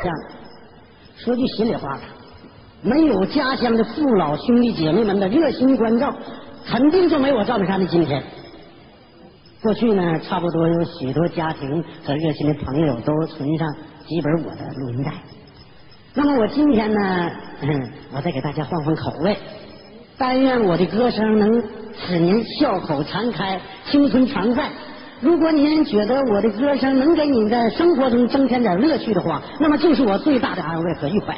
这样，说句心里话吧，没有家乡的父老兄弟姐妹们的热心关照，肯定就没我赵本山的今天。过去呢，差不多有许多家庭和热心的朋友都存上几本我的录音带。那么我今天呢，嗯，我再给大家换换口味，但愿我的歌声能使您笑口常开，青春常在。如果您觉得我的歌声能给你在生活中增添点乐趣的话，那么就是我最大的安慰和愉快。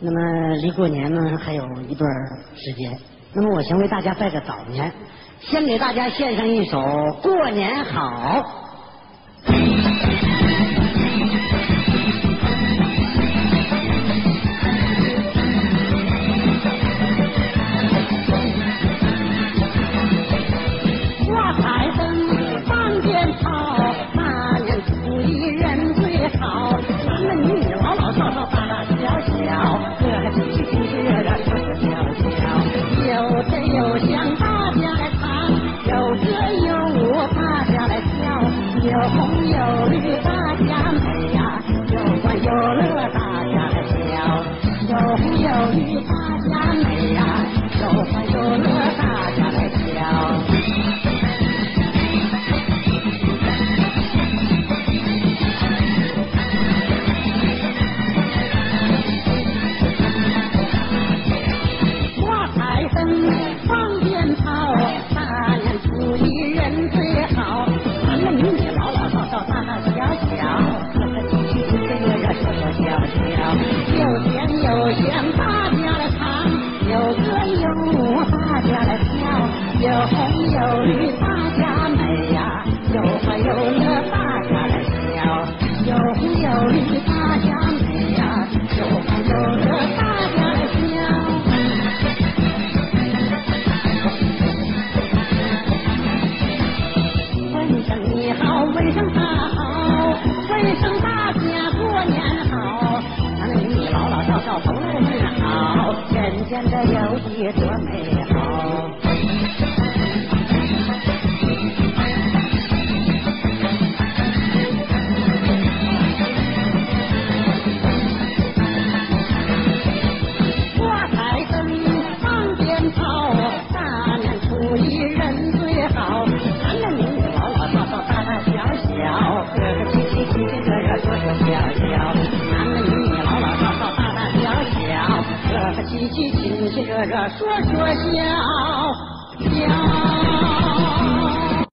那么离过年呢还有一段时间，那么我先为大家拜个早年，先给大家献上一首《过年好》。大大小小，个个亲戚亲戚，个个说说笑笑。有真有香，大家来唱；有歌有舞，大家来跳。有红有绿，有歌有舞，大家来跳。有红有绿，大家美呀；有欢有乐，大家来笑。有红有绿，大家美呀；有欢有乐，大家来笑。问声你好，问声他好，问声大家过年好。男男女女，老老少少，都来问好，人间的友谊多美呀。个说说笑笑。